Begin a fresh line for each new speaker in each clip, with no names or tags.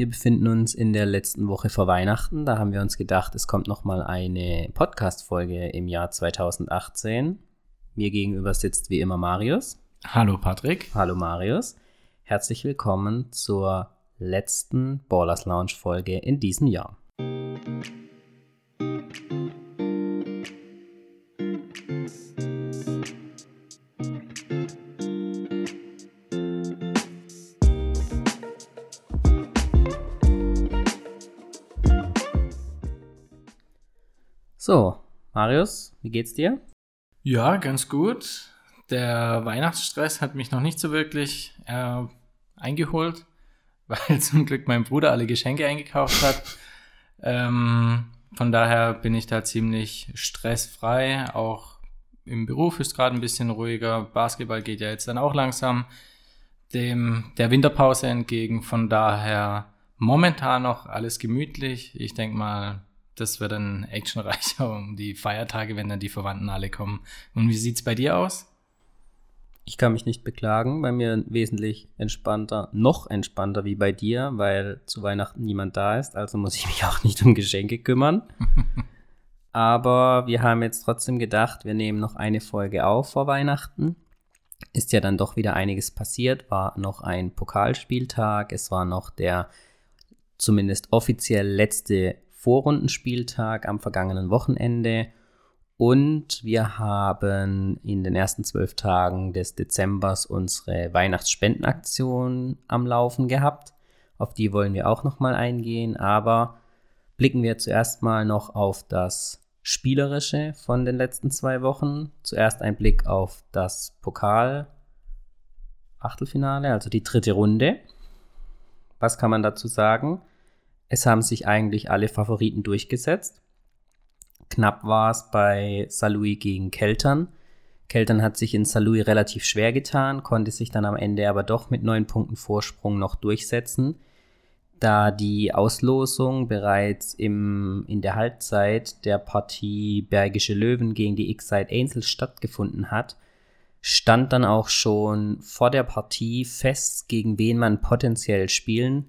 Wir befinden uns in der letzten Woche vor Weihnachten. Da haben wir uns gedacht, es kommt noch mal eine Podcast-Folge im Jahr 2018. Mir gegenüber sitzt wie immer Marius.
Hallo Patrick.
Hallo Marius. Herzlich willkommen zur letzten Ballers Lounge Folge in diesem Jahr. So, Marius, wie geht's dir?
Ja, ganz gut. Der Weihnachtsstress hat mich noch nicht so wirklich äh, eingeholt, weil zum Glück mein Bruder alle Geschenke eingekauft hat. ähm, von daher bin ich da ziemlich stressfrei. Auch im Beruf ist gerade ein bisschen ruhiger. Basketball geht ja jetzt dann auch langsam dem der Winterpause entgegen. Von daher momentan noch alles gemütlich. Ich denke mal, das wird dann actionreicher um die Feiertage, wenn dann die Verwandten alle kommen. Und wie sieht es bei dir aus?
Ich kann mich nicht beklagen, bei mir wesentlich entspannter, noch entspannter wie bei dir, weil zu Weihnachten niemand da ist, also muss ich mich auch nicht um Geschenke kümmern. Aber wir haben jetzt trotzdem gedacht, wir nehmen noch eine Folge auf vor Weihnachten. Ist ja dann doch wieder einiges passiert, war noch ein Pokalspieltag, es war noch der zumindest offiziell letzte Vorrundenspieltag am vergangenen Wochenende. Und wir haben in den ersten zwölf Tagen des Dezembers unsere Weihnachtsspendenaktion am Laufen gehabt. Auf die wollen wir auch nochmal eingehen. Aber blicken wir zuerst mal noch auf das Spielerische von den letzten zwei Wochen. Zuerst ein Blick auf das Pokal Achtelfinale, also die dritte Runde. Was kann man dazu sagen? Es haben sich eigentlich alle Favoriten durchgesetzt. Knapp war es bei Salui gegen Keltern. Keltern hat sich in Salui relativ schwer getan, konnte sich dann am Ende aber doch mit neun Punkten Vorsprung noch durchsetzen. Da die Auslosung bereits im, in der Halbzeit der Partie Bergische Löwen gegen die X-Side Angels stattgefunden hat, stand dann auch schon vor der Partie fest, gegen wen man potenziell spielen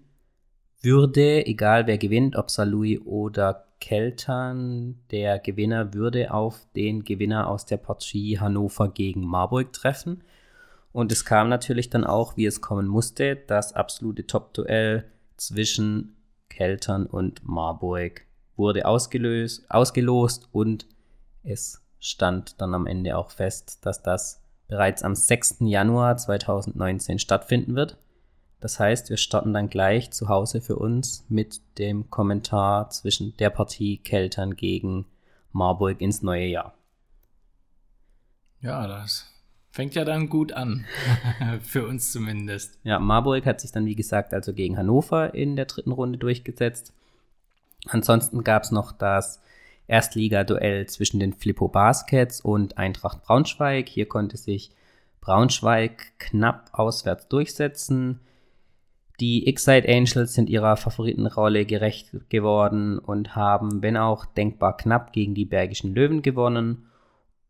würde, egal wer gewinnt, ob Salui oder Keltern, der Gewinner würde auf den Gewinner aus der Partie Hannover gegen Marburg treffen. Und es kam natürlich dann auch, wie es kommen musste, das absolute Top-Duell zwischen Keltern und Marburg wurde ausgelöst, ausgelost und es stand dann am Ende auch fest, dass das bereits am 6. Januar 2019 stattfinden wird. Das heißt, wir starten dann gleich zu Hause für uns mit dem Kommentar zwischen der Partie Keltern gegen Marburg ins neue Jahr.
Ja, das fängt ja dann gut an. für uns zumindest.
Ja, Marburg hat sich dann, wie gesagt, also gegen Hannover in der dritten Runde durchgesetzt. Ansonsten gab es noch das Erstliga-Duell zwischen den Flippo Baskets und Eintracht Braunschweig. Hier konnte sich Braunschweig knapp auswärts durchsetzen. Die X-Side Angels sind ihrer Favoritenrolle gerecht geworden und haben, wenn auch denkbar knapp, gegen die Bergischen Löwen gewonnen.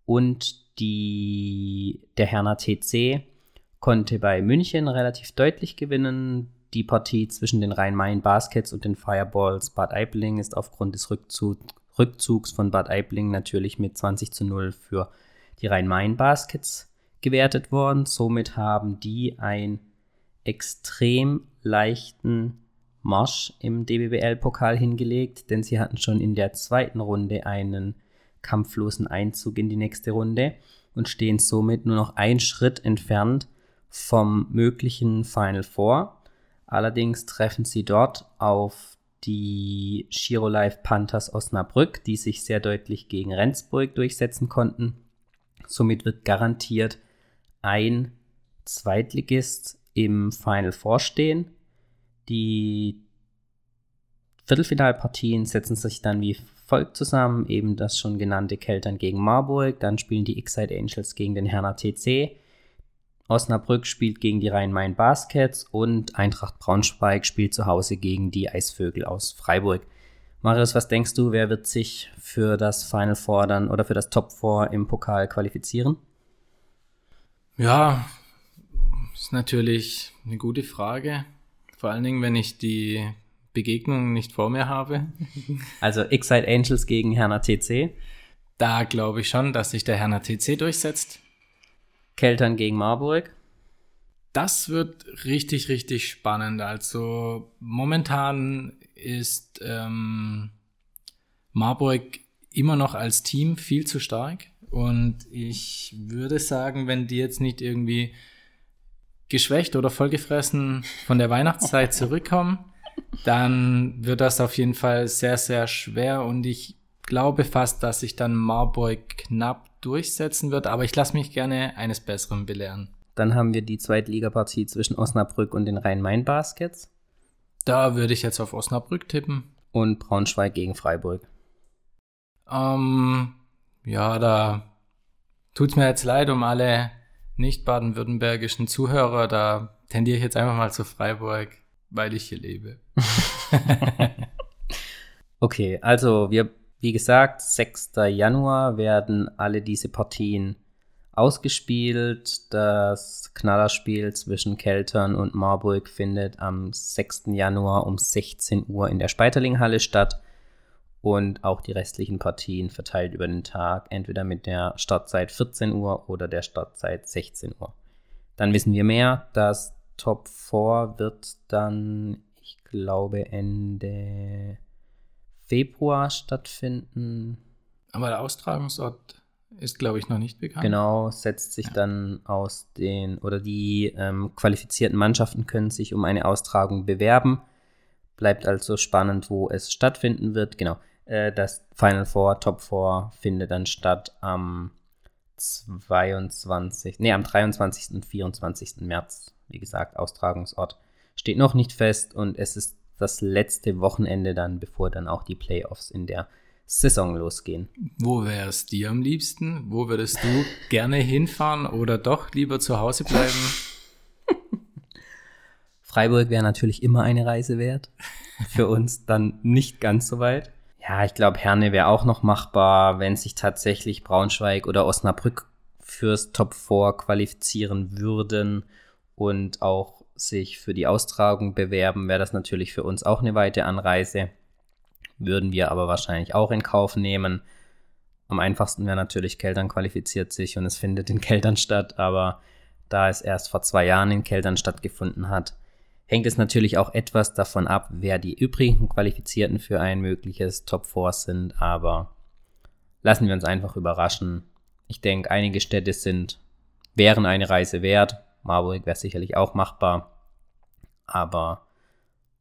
Und die, der Herner TC konnte bei München relativ deutlich gewinnen. Die Partie zwischen den Rhein-Main Baskets und den Fireballs Bad Aibling ist aufgrund des Rückzug, Rückzugs von Bad Aibling natürlich mit 20 zu 0 für die Rhein-Main Baskets gewertet worden. Somit haben die ein extrem leichten Marsch im DBBL-Pokal hingelegt, denn sie hatten schon in der zweiten Runde einen kampflosen Einzug in die nächste Runde und stehen somit nur noch einen Schritt entfernt vom möglichen Final Four. Allerdings treffen sie dort auf die Giro Life Panthers Osnabrück, die sich sehr deutlich gegen Rendsburg durchsetzen konnten. Somit wird garantiert ein Zweitligist im Final vorstehen. Die Viertelfinalpartien setzen sich dann wie folgt zusammen, eben das schon genannte Keltern gegen Marburg, dann spielen die X-Side Angels gegen den Herner TC, Osnabrück spielt gegen die Rhein-Main Baskets und Eintracht Braunschweig spielt zu Hause gegen die Eisvögel aus Freiburg. Marius, was denkst du, wer wird sich für das Final Four dann oder für das Top Four im Pokal qualifizieren?
Ja, ist natürlich eine gute Frage. Vor allen Dingen, wenn ich die Begegnung nicht vor mir habe.
Also Excite Angels gegen Herner TC.
Da glaube ich schon, dass sich der Herner TC durchsetzt.
Keltern gegen Marburg.
Das wird richtig, richtig spannend. Also momentan ist ähm, Marburg immer noch als Team viel zu stark. Und ich würde sagen, wenn die jetzt nicht irgendwie geschwächt oder vollgefressen von der Weihnachtszeit zurückkommen, dann wird das auf jeden Fall sehr, sehr schwer. Und ich glaube fast, dass sich dann Marburg knapp durchsetzen wird. Aber ich lasse mich gerne eines Besseren belehren.
Dann haben wir die Zweitligapartie zwischen Osnabrück und den Rhein-Main-Baskets.
Da würde ich jetzt auf Osnabrück tippen.
Und Braunschweig gegen Freiburg.
Ähm, ja, da tut's mir jetzt leid um alle nicht baden-württembergischen Zuhörer. Da tendiere ich jetzt einfach mal zu Freiburg, weil ich hier lebe.
okay, also wir, wie gesagt, 6. Januar werden alle diese Partien ausgespielt. Das Knallerspiel zwischen Keltern und Marburg findet am 6. Januar um 16 Uhr in der Speiterlinghalle statt und auch die restlichen Partien verteilt über den Tag, entweder mit der Startzeit 14 Uhr oder der Startzeit 16 Uhr. Dann wissen wir mehr, das Top 4 wird dann, ich glaube, Ende Februar stattfinden.
Aber der Austragungsort ist, glaube ich, noch nicht bekannt.
Genau, setzt sich ja. dann aus den, oder die ähm, qualifizierten Mannschaften können sich um eine Austragung bewerben. Bleibt also spannend, wo es stattfinden wird. Genau. Äh, das Final Four, Top 4 findet dann statt am 22, nee, am 23. und 24. März. Wie gesagt, Austragungsort steht noch nicht fest und es ist das letzte Wochenende dann, bevor dann auch die Playoffs in der Saison losgehen.
Wo wäre es dir am liebsten? Wo würdest du gerne hinfahren oder doch lieber zu Hause bleiben?
Freiburg wäre natürlich immer eine Reise wert. Für uns dann nicht ganz so weit. Ja, ich glaube, Herne wäre auch noch machbar, wenn sich tatsächlich Braunschweig oder Osnabrück fürs Top 4 qualifizieren würden und auch sich für die Austragung bewerben, wäre das natürlich für uns auch eine weite Anreise. Würden wir aber wahrscheinlich auch in Kauf nehmen. Am einfachsten wäre natürlich, Keltern qualifiziert sich und es findet in Keltern statt, aber da es erst vor zwei Jahren in Keltern stattgefunden hat, hängt es natürlich auch etwas davon ab, wer die übrigen Qualifizierten für ein mögliches Top 4 sind, aber lassen wir uns einfach überraschen. Ich denke, einige Städte sind, wären eine Reise wert. Marburg wäre sicherlich auch machbar, aber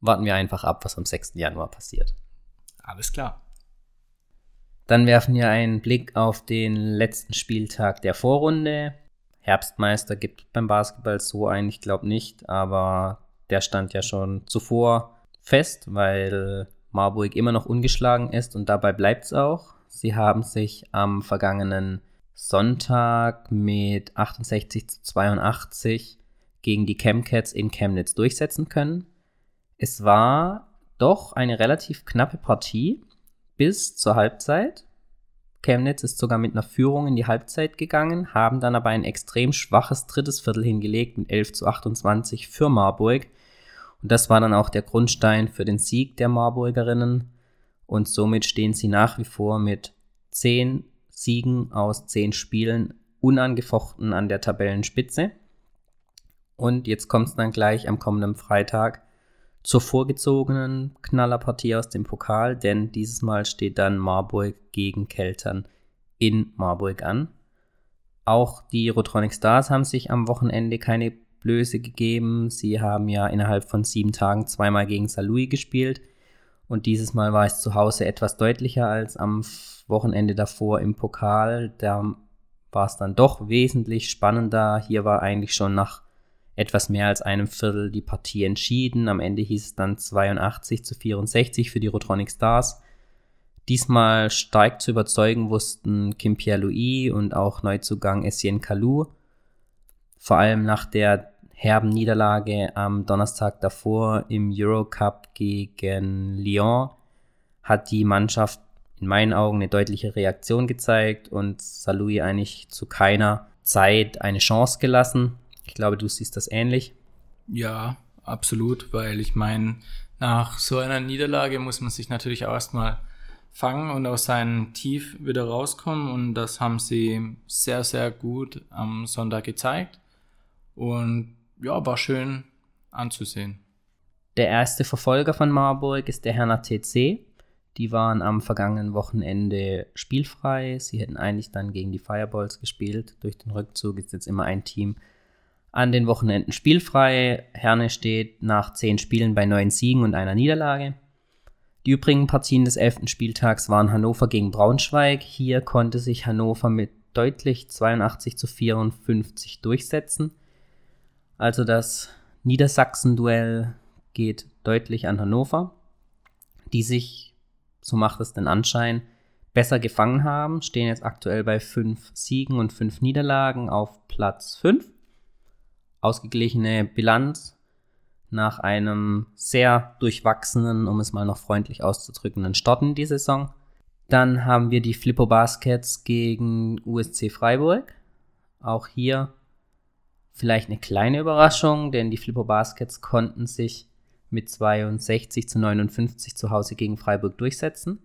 warten wir einfach ab, was am 6. Januar passiert.
Alles klar.
Dann werfen wir einen Blick auf den letzten Spieltag der Vorrunde. Herbstmeister gibt es beim Basketball so eigentlich, glaube nicht, aber der stand ja schon zuvor fest, weil Marburg immer noch ungeschlagen ist und dabei bleibt es auch. Sie haben sich am vergangenen Sonntag mit 68 zu 82 gegen die Chemcats in Chemnitz durchsetzen können. Es war doch eine relativ knappe Partie bis zur Halbzeit. Chemnitz ist sogar mit einer Führung in die Halbzeit gegangen, haben dann aber ein extrem schwaches drittes Viertel hingelegt mit 11 zu 28 für Marburg und das war dann auch der Grundstein für den Sieg der Marburgerinnen. Und somit stehen sie nach wie vor mit zehn Siegen aus zehn Spielen unangefochten an der Tabellenspitze. Und jetzt kommt es dann gleich am kommenden Freitag zur vorgezogenen Knallerpartie aus dem Pokal, denn dieses Mal steht dann Marburg gegen Keltern in Marburg an. Auch die Rotronic Stars haben sich am Wochenende keine Blöße gegeben. Sie haben ja innerhalb von sieben Tagen zweimal gegen Salui gespielt. Und dieses Mal war es zu Hause etwas deutlicher als am Wochenende davor im Pokal. Da war es dann doch wesentlich spannender. Hier war eigentlich schon nach etwas mehr als einem Viertel die Partie entschieden. Am Ende hieß es dann 82 zu 64 für die Rotronic Stars. Diesmal stark zu überzeugen wussten Kim Pierre-Louis und auch Neuzugang Essien Kalou. Vor allem nach der herben Niederlage am Donnerstag davor im Eurocup gegen Lyon hat die Mannschaft in meinen Augen eine deutliche Reaktion gezeigt und Salui eigentlich zu keiner Zeit eine Chance gelassen. Ich glaube, du siehst das ähnlich.
Ja, absolut, weil ich meine, Nach so einer Niederlage muss man sich natürlich auch erstmal fangen und aus seinem Tief wieder rauskommen. Und das haben sie sehr, sehr gut am Sonntag gezeigt. Und ja, war schön anzusehen.
Der erste Verfolger von Marburg ist der Herner TC. Die waren am vergangenen Wochenende spielfrei. Sie hätten eigentlich dann gegen die Fireballs gespielt. Durch den Rückzug ist jetzt immer ein Team an den Wochenenden spielfrei. Herne steht nach zehn Spielen bei neun Siegen und einer Niederlage. Die übrigen Partien des elften Spieltags waren Hannover gegen Braunschweig. Hier konnte sich Hannover mit deutlich 82 zu 54 durchsetzen. Also das Niedersachsen-Duell geht deutlich an Hannover, die sich, so macht es den Anschein, besser gefangen haben, stehen jetzt aktuell bei fünf Siegen und fünf Niederlagen auf Platz 5 ausgeglichene Bilanz nach einem sehr durchwachsenen, um es mal noch freundlich auszudrücken, Start in die Saison. Dann haben wir die Flippo Baskets gegen USC Freiburg. Auch hier vielleicht eine kleine Überraschung, denn die Flippo Baskets konnten sich mit 62 zu 59 zu Hause gegen Freiburg durchsetzen.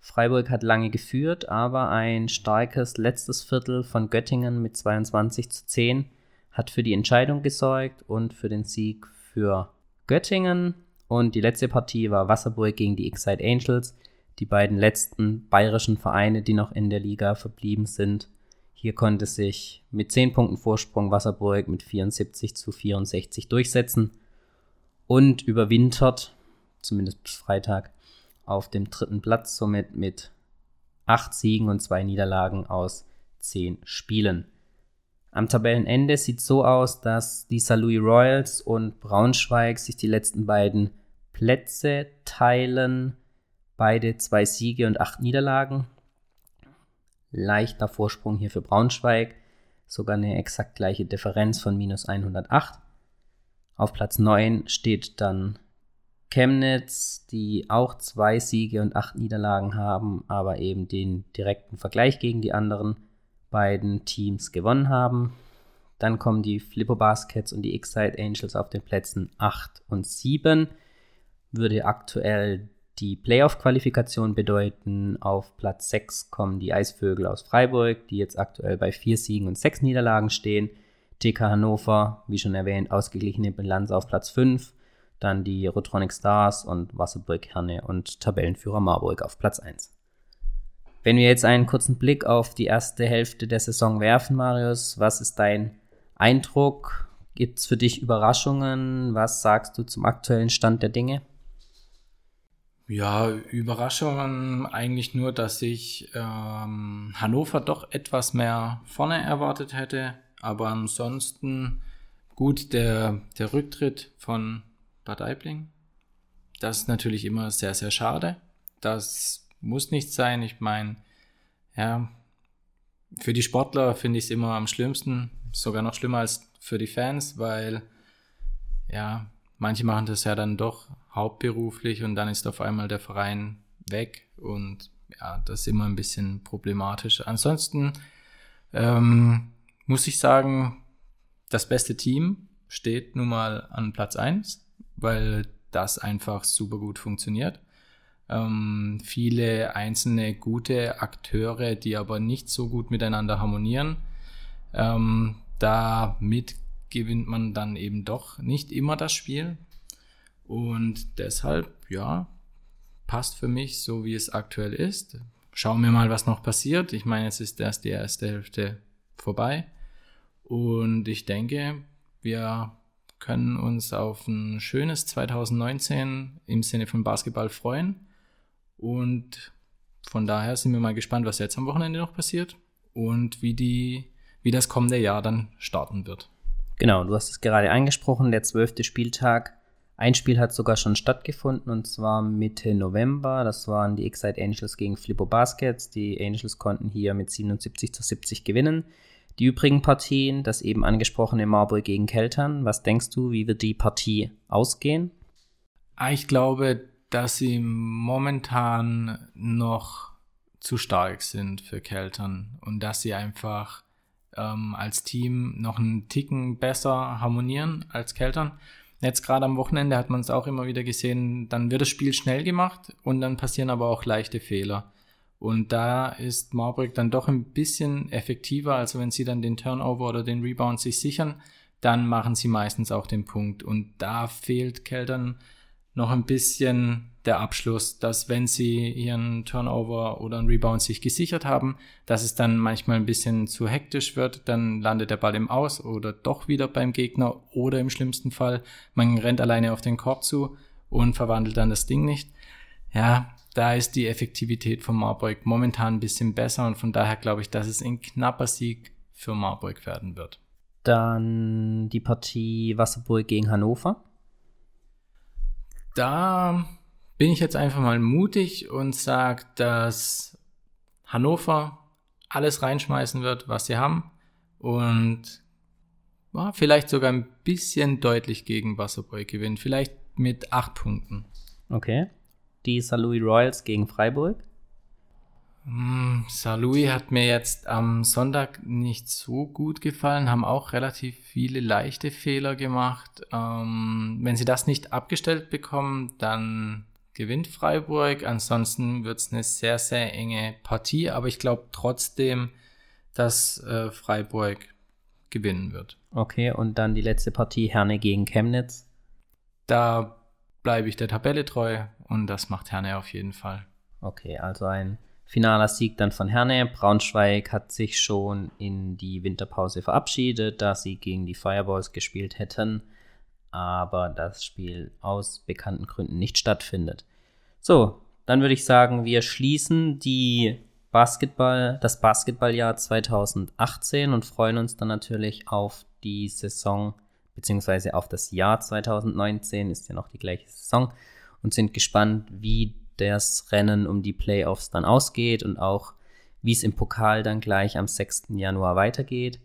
Freiburg hat lange geführt, aber ein starkes letztes Viertel von Göttingen mit 22 zu 10 hat für die Entscheidung gesorgt und für den Sieg für Göttingen. Und die letzte Partie war Wasserburg gegen die Excite Angels, die beiden letzten bayerischen Vereine, die noch in der Liga verblieben sind. Hier konnte sich mit 10 Punkten Vorsprung Wasserburg mit 74 zu 64 durchsetzen und überwintert, zumindest bis Freitag, auf dem dritten Platz, somit mit 8 Siegen und 2 Niederlagen aus 10 Spielen. Am Tabellenende sieht es so aus, dass die St. Louis Royals und Braunschweig sich die letzten beiden Plätze teilen. Beide zwei Siege und acht Niederlagen. Leichter Vorsprung hier für Braunschweig. Sogar eine exakt gleiche Differenz von minus 108. Auf Platz 9 steht dann Chemnitz, die auch zwei Siege und acht Niederlagen haben, aber eben den direkten Vergleich gegen die anderen beiden Teams gewonnen haben. Dann kommen die Flippo Baskets und die Excite Angels auf den Plätzen 8 und 7. Würde aktuell die Playoff-Qualifikation bedeuten. Auf Platz 6 kommen die Eisvögel aus Freiburg, die jetzt aktuell bei 4 Siegen und 6 Niederlagen stehen. TK Hannover, wie schon erwähnt, ausgeglichene Bilanz auf Platz 5. Dann die Rotronic Stars und Wasserburg Herne und Tabellenführer Marburg auf Platz 1. Wenn wir jetzt einen kurzen Blick auf die erste Hälfte der Saison werfen, Marius, was ist dein Eindruck? Gibt es für dich Überraschungen? Was sagst du zum aktuellen Stand der Dinge?
Ja, Überraschungen eigentlich nur, dass ich ähm, Hannover doch etwas mehr vorne erwartet hätte. Aber ansonsten gut der, der Rücktritt von Bad Aibling. Das ist natürlich immer sehr, sehr schade. Das muss nicht sein. Ich meine, ja, für die Sportler finde ich es immer am schlimmsten, sogar noch schlimmer als für die Fans, weil ja, manche machen das ja dann doch hauptberuflich und dann ist auf einmal der Verein weg und ja, das ist immer ein bisschen problematisch. Ansonsten ähm, muss ich sagen, das beste Team steht nun mal an Platz 1, weil das einfach super gut funktioniert ähm, viele einzelne gute Akteure, die aber nicht so gut miteinander harmonieren. Ähm, damit gewinnt man dann eben doch nicht immer das Spiel. Und deshalb, ja, passt für mich so, wie es aktuell ist. Schauen wir mal, was noch passiert. Ich meine, jetzt ist erst die erste Hälfte vorbei. Und ich denke, wir können uns auf ein schönes 2019 im Sinne von Basketball freuen. Und von daher sind wir mal gespannt, was jetzt am Wochenende noch passiert und wie, die, wie das kommende Jahr dann starten wird.
Genau, du hast es gerade angesprochen, der zwölfte Spieltag. Ein Spiel hat sogar schon stattgefunden und zwar Mitte November. Das waren die Excite Angels gegen Flippo Baskets. Die Angels konnten hier mit 77 zu 70 gewinnen. Die übrigen Partien, das eben angesprochene Marburg gegen Keltern. Was denkst du, wie wird die Partie ausgehen?
Ah, ich glaube, dass sie momentan noch zu stark sind für Keltern und dass sie einfach ähm, als Team noch einen Ticken besser harmonieren als Keltern. Jetzt gerade am Wochenende hat man es auch immer wieder gesehen, dann wird das Spiel schnell gemacht und dann passieren aber auch leichte Fehler. Und da ist Marburg dann doch ein bisschen effektiver, also wenn sie dann den Turnover oder den Rebound sich sichern, dann machen sie meistens auch den Punkt. Und da fehlt Keltern noch ein bisschen der Abschluss, dass wenn sie ihren Turnover oder einen Rebound sich gesichert haben, dass es dann manchmal ein bisschen zu hektisch wird, dann landet der Ball im Aus oder doch wieder beim Gegner oder im schlimmsten Fall, man rennt alleine auf den Korb zu und verwandelt dann das Ding nicht. Ja, da ist die Effektivität von Marburg momentan ein bisschen besser und von daher glaube ich, dass es ein knapper Sieg für Marburg werden wird.
Dann die Partie Wasserburg gegen Hannover.
Da bin ich jetzt einfach mal mutig und sage, dass Hannover alles reinschmeißen wird, was sie haben und ja, vielleicht sogar ein bisschen deutlich gegen Wasserburg gewinnen. Vielleicht mit acht Punkten.
Okay die St. Louis Royals gegen Freiburg?
Mm, St. Louis hat mir jetzt am Sonntag nicht so gut gefallen, haben auch relativ viele leichte Fehler gemacht. Ähm, wenn sie das nicht abgestellt bekommen, dann gewinnt Freiburg. Ansonsten wird es eine sehr, sehr enge Partie, aber ich glaube trotzdem, dass äh, Freiburg gewinnen wird.
Okay, und dann die letzte Partie Herne gegen Chemnitz.
Da bleibe ich der Tabelle treu und das macht Herne auf jeden Fall.
Okay, also ein finaler Sieg dann von Herne. Braunschweig hat sich schon in die Winterpause verabschiedet, da sie gegen die Fireballs gespielt hätten, aber das Spiel aus bekannten Gründen nicht stattfindet. So, dann würde ich sagen, wir schließen die Basketball, das Basketballjahr 2018 und freuen uns dann natürlich auf die Saison beziehungsweise auf das Jahr 2019 ist ja noch die gleiche Saison und sind gespannt, wie das Rennen um die Playoffs dann ausgeht und auch wie es im Pokal dann gleich am 6. Januar weitergeht.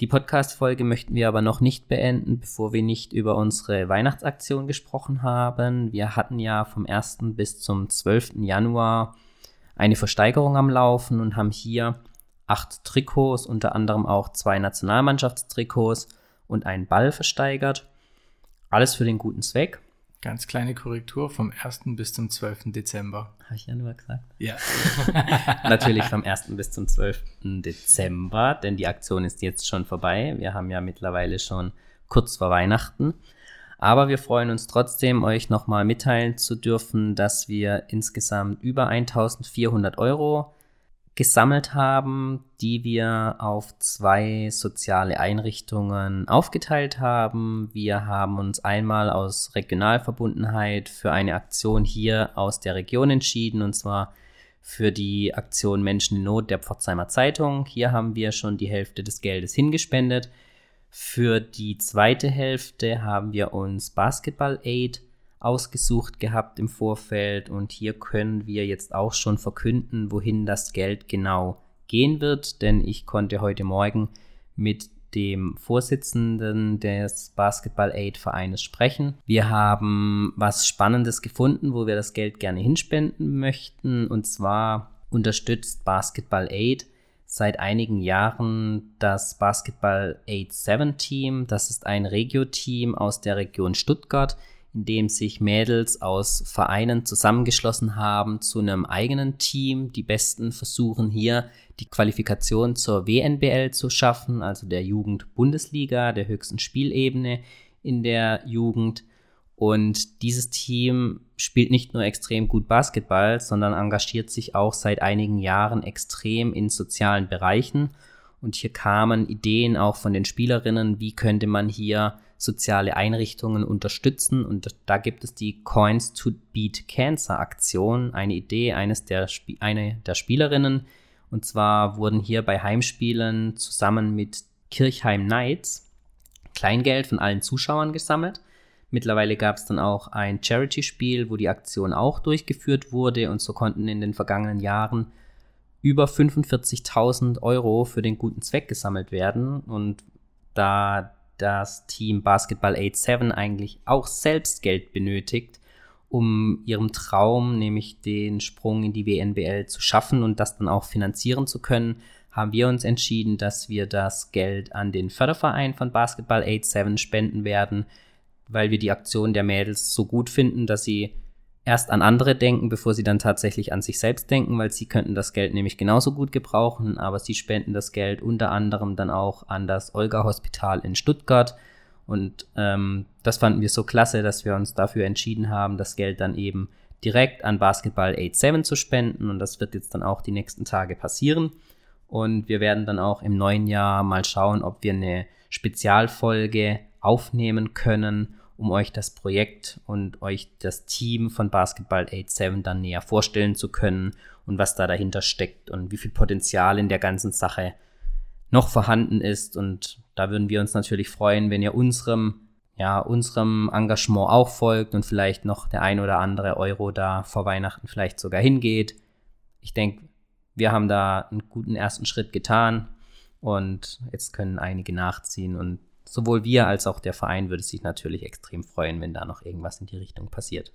Die Podcast-Folge möchten wir aber noch nicht beenden, bevor wir nicht über unsere Weihnachtsaktion gesprochen haben. Wir hatten ja vom 1. bis zum 12. Januar eine Versteigerung am Laufen und haben hier acht Trikots, unter anderem auch zwei Nationalmannschaftstrikots und einen Ball versteigert. Alles für den guten Zweck.
Ganz kleine Korrektur vom 1. bis zum 12. Dezember.
Habe ich ja nur gesagt.
Ja.
Natürlich vom 1. bis zum 12. Dezember, denn die Aktion ist jetzt schon vorbei. Wir haben ja mittlerweile schon kurz vor Weihnachten. Aber wir freuen uns trotzdem, euch nochmal mitteilen zu dürfen, dass wir insgesamt über 1400 Euro gesammelt haben, die wir auf zwei soziale Einrichtungen aufgeteilt haben. Wir haben uns einmal aus Regionalverbundenheit für eine Aktion hier aus der Region entschieden, und zwar für die Aktion Menschen in Not der Pforzheimer Zeitung. Hier haben wir schon die Hälfte des Geldes hingespendet. Für die zweite Hälfte haben wir uns Basketball Aid ausgesucht gehabt im Vorfeld und hier können wir jetzt auch schon verkünden, wohin das Geld genau gehen wird, denn ich konnte heute Morgen mit dem Vorsitzenden des Basketball Aid Vereines sprechen. Wir haben was Spannendes gefunden, wo wir das Geld gerne hinspenden möchten und zwar unterstützt Basketball Aid seit einigen Jahren das Basketball Aid 7 Team. Das ist ein Regio-Team aus der Region Stuttgart, in dem sich Mädels aus Vereinen zusammengeschlossen haben zu einem eigenen Team. Die Besten versuchen hier die Qualifikation zur WNBL zu schaffen, also der Jugend-Bundesliga, der höchsten Spielebene in der Jugend. Und dieses Team spielt nicht nur extrem gut Basketball, sondern engagiert sich auch seit einigen Jahren extrem in sozialen Bereichen. Und hier kamen Ideen auch von den Spielerinnen, wie könnte man hier soziale Einrichtungen unterstützen. Und da gibt es die Coins to Beat Cancer Aktion, eine Idee eines der, Sp eine der Spielerinnen. Und zwar wurden hier bei Heimspielen zusammen mit Kirchheim Knights Kleingeld von allen Zuschauern gesammelt. Mittlerweile gab es dann auch ein Charity-Spiel, wo die Aktion auch durchgeführt wurde und so konnten in den vergangenen Jahren über 45.000 Euro für den guten Zweck gesammelt werden. Und da das Team Basketball 8-7 eigentlich auch selbst Geld benötigt, um ihrem Traum, nämlich den Sprung in die WNBL zu schaffen und das dann auch finanzieren zu können, haben wir uns entschieden, dass wir das Geld an den Förderverein von Basketball 8-7 spenden werden, weil wir die Aktion der Mädels so gut finden, dass sie erst an andere denken, bevor sie dann tatsächlich an sich selbst denken, weil sie könnten das Geld nämlich genauso gut gebrauchen, aber sie spenden das Geld unter anderem dann auch an das Olga-Hospital in Stuttgart. Und ähm, das fanden wir so klasse, dass wir uns dafür entschieden haben, das Geld dann eben direkt an Basketball 87 zu spenden. Und das wird jetzt dann auch die nächsten Tage passieren. Und wir werden dann auch im neuen Jahr mal schauen, ob wir eine Spezialfolge aufnehmen können, um euch das Projekt und euch das Team von Basketball 87 dann näher vorstellen zu können und was da dahinter steckt und wie viel Potenzial in der ganzen Sache noch vorhanden ist. Und da würden wir uns natürlich freuen, wenn ihr unserem, ja, unserem Engagement auch folgt und vielleicht noch der ein oder andere Euro da vor Weihnachten vielleicht sogar hingeht. Ich denke, wir haben da einen guten ersten Schritt getan und jetzt können einige nachziehen und sowohl wir als auch der Verein würde sich natürlich extrem freuen, wenn da noch irgendwas in die Richtung passiert.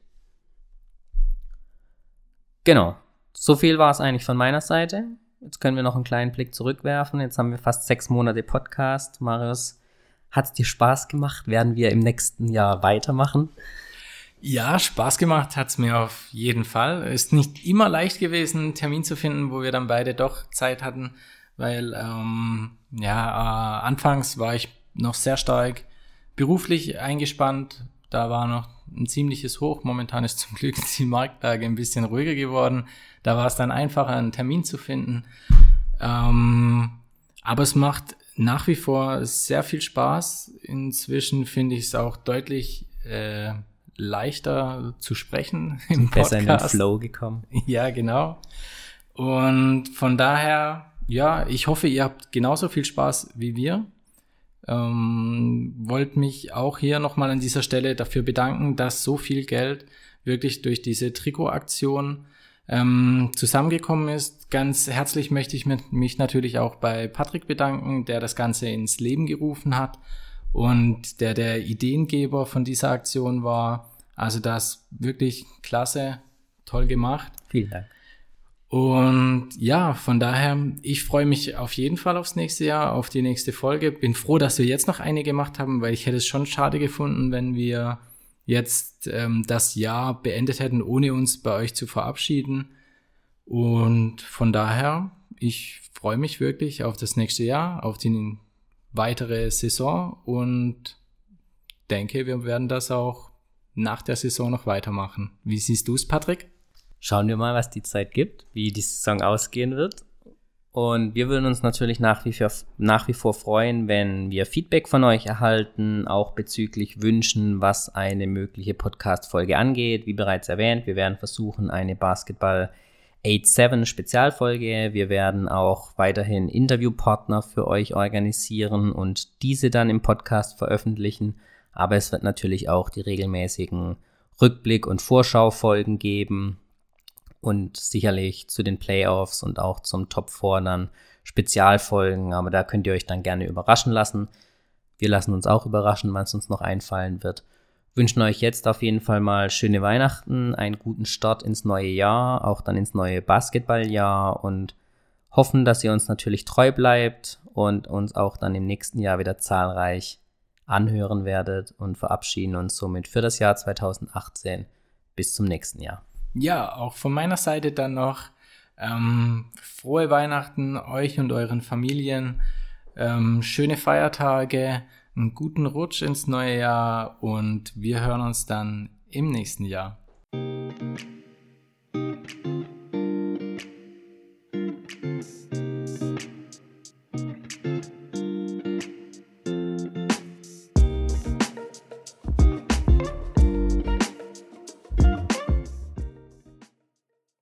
Genau, so viel war es eigentlich von meiner Seite. Jetzt können wir noch einen kleinen Blick zurückwerfen. Jetzt haben wir fast sechs Monate Podcast. Marius, hat es dir Spaß gemacht? Werden wir im nächsten Jahr weitermachen?
Ja, Spaß gemacht hat es mir auf jeden Fall. Ist nicht immer leicht gewesen, einen Termin zu finden, wo wir dann beide doch Zeit hatten, weil ähm, ja, äh, anfangs war ich noch sehr stark beruflich eingespannt. Da war noch ein ziemliches Hoch. Momentan ist zum Glück die Marktlage ein bisschen ruhiger geworden. Da war es dann einfacher, einen Termin zu finden. Ähm, aber es macht nach wie vor sehr viel Spaß. Inzwischen finde ich es auch deutlich äh, leichter zu sprechen
im Besser Podcast. in den Flow gekommen.
Ja, genau. Und von daher, ja, ich hoffe, ihr habt genauso viel Spaß wie wir. Ähm, wollte mich auch hier nochmal an dieser Stelle dafür bedanken, dass so viel Geld wirklich durch diese Trikotaktion ähm, zusammengekommen ist. Ganz herzlich möchte ich mich natürlich auch bei Patrick bedanken, der das Ganze ins Leben gerufen hat und der der Ideengeber von dieser Aktion war. Also das wirklich klasse, toll gemacht.
Vielen Dank.
Und ja, von daher, ich freue mich auf jeden Fall aufs nächste Jahr, auf die nächste Folge. Bin froh, dass wir jetzt noch eine gemacht haben, weil ich hätte es schon schade gefunden, wenn wir jetzt ähm, das Jahr beendet hätten, ohne uns bei euch zu verabschieden. Und von daher, ich freue mich wirklich auf das nächste Jahr, auf die weitere Saison und denke, wir werden das auch nach der Saison noch weitermachen. Wie siehst du es, Patrick?
Schauen wir mal, was die Zeit gibt, wie die Saison ausgehen wird. Und wir würden uns natürlich nach wie, vor, nach wie vor freuen, wenn wir Feedback von euch erhalten, auch bezüglich Wünschen, was eine mögliche Podcast-Folge angeht. Wie bereits erwähnt, wir werden versuchen, eine Basketball 8-7 Spezialfolge. Wir werden auch weiterhin Interviewpartner für euch organisieren und diese dann im Podcast veröffentlichen. Aber es wird natürlich auch die regelmäßigen Rückblick- und Vorschaufolgen geben und sicherlich zu den Playoffs und auch zum Top 4 dann Spezialfolgen. Aber da könnt ihr euch dann gerne überraschen lassen. Wir lassen uns auch überraschen, was uns noch einfallen wird wünschen euch jetzt auf jeden Fall mal schöne Weihnachten, einen guten Start ins neue Jahr, auch dann ins neue Basketballjahr und hoffen, dass ihr uns natürlich treu bleibt und uns auch dann im nächsten Jahr wieder zahlreich anhören werdet und verabschieden uns somit für das Jahr 2018 bis zum nächsten Jahr
ja, auch von meiner Seite dann noch ähm, frohe Weihnachten euch und euren Familien, ähm, schöne Feiertage, einen guten Rutsch ins neue Jahr und wir hören uns dann im nächsten Jahr.